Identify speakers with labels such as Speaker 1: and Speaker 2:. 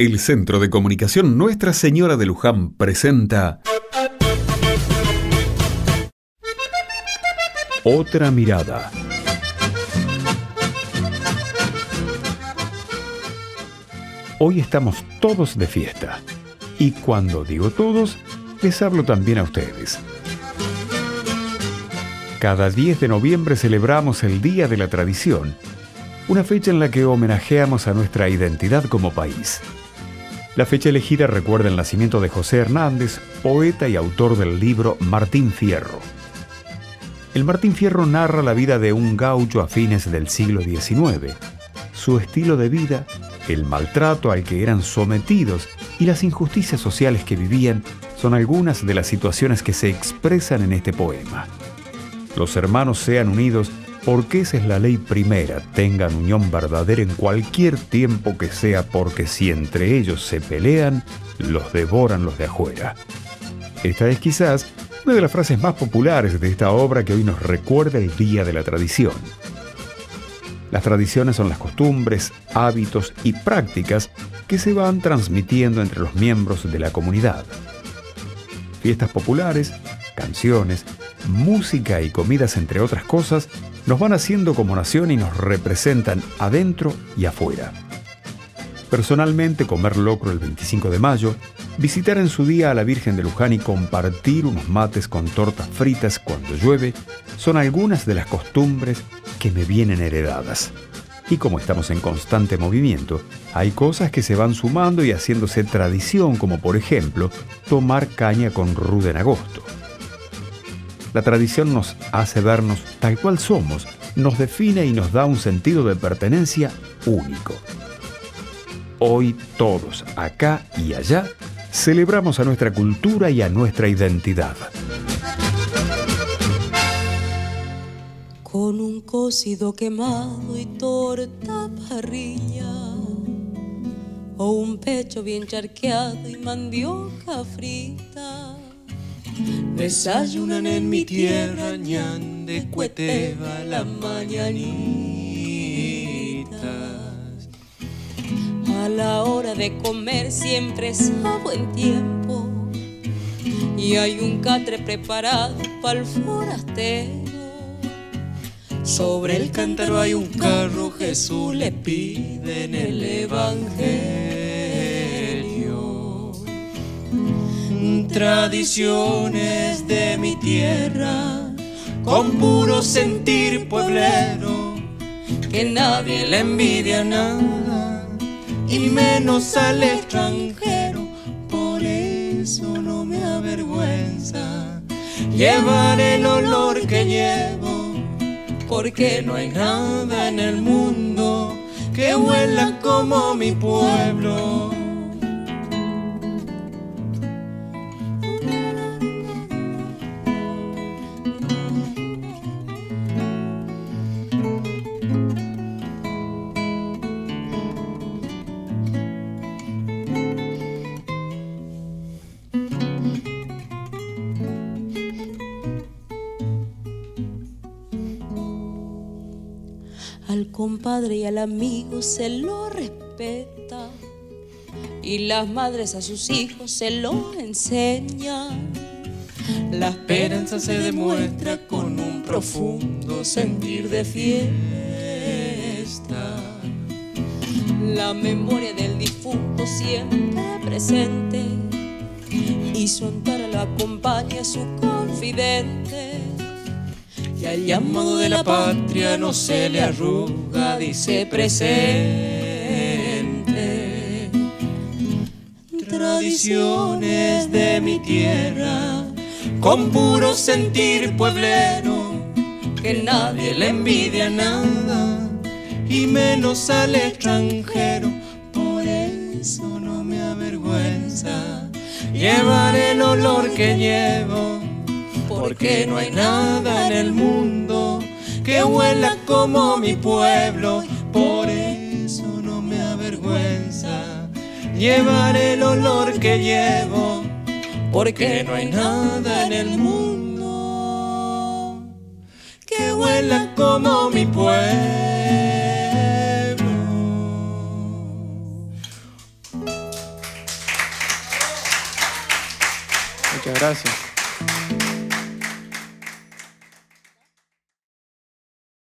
Speaker 1: El Centro de Comunicación Nuestra Señora de Luján presenta Otra mirada. Hoy estamos todos de fiesta. Y cuando digo todos, les hablo también a ustedes. Cada 10 de noviembre celebramos el Día de la Tradición, una fecha en la que homenajeamos a nuestra identidad como país. La fecha elegida recuerda el nacimiento de José Hernández, poeta y autor del libro Martín Fierro. El Martín Fierro narra la vida de un gaucho a fines del siglo XIX, su estilo de vida, el maltrato al que eran sometidos y las injusticias sociales que vivían son algunas de las situaciones que se expresan en este poema los hermanos sean unidos, porque esa es la ley primera, tengan unión verdadera en cualquier tiempo que sea, porque si entre ellos se pelean, los devoran los de afuera. Esta es quizás una de las frases más populares de esta obra que hoy nos recuerda el Día de la Tradición. Las tradiciones son las costumbres, hábitos y prácticas que se van transmitiendo entre los miembros de la comunidad. Fiestas populares, canciones, música y comidas, entre otras cosas, nos van haciendo como nación y nos representan adentro y afuera. Personalmente, comer locro el 25 de mayo, visitar en su día a la Virgen de Luján y compartir unos mates con tortas fritas cuando llueve, son algunas de las costumbres que me vienen heredadas. Y como estamos en constante movimiento, hay cosas que se van sumando y haciéndose tradición, como por ejemplo tomar caña con ruda en agosto. La tradición nos hace vernos tal cual somos, nos define y nos da un sentido de pertenencia único. Hoy todos, acá y allá, celebramos a nuestra cultura y a nuestra identidad.
Speaker 2: Con un cocido quemado y torta parrilla, o un pecho bien charqueado y mandioca frita Desayunan en mi tierra, ñan de cueteva las mañanitas. A la hora de comer siempre es a buen tiempo. Y hay un catre preparado para el forastero. Sobre el cántaro hay un carro, Jesús le pide en el Evangelio. Tradiciones de mi tierra, con puro sentir pueblero, que nadie le envidia nada, y menos al extranjero, por eso no me avergüenza llevar el olor que llevo, porque no hay nada en el mundo que huela como mi pueblo. Compadre y al amigo se lo respeta y las madres a sus hijos se lo enseñan. La esperanza se demuestra con un profundo sentir de fiesta. La memoria del difunto siempre presente y su amparo lo acompaña su confidente y al llamado de la patria no se le arruga, dice presente. Tradiciones de mi tierra, con puro sentir pueblero, que nadie le envidia nada, y menos al extranjero. Por eso no me avergüenza llevar el olor que llevo porque no hay nada en el mundo que huela como mi pueblo. Por eso no me avergüenza llevar el olor que llevo, porque no hay nada en el mundo que huela como mi pueblo.
Speaker 3: Muchas gracias.